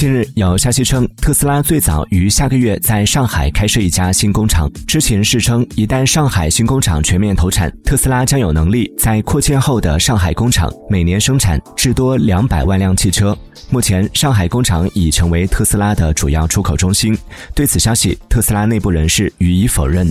近日有消息称特斯拉最早于下个月在上海开设一家新工厂知情人士称一旦上海新工厂全面投产特斯拉将有能力在扩建后的上海工厂每年生产至多两百万辆汽车。目前上海工厂已成为特斯拉的主要出口中心对此消息特斯拉内部人士予以否认。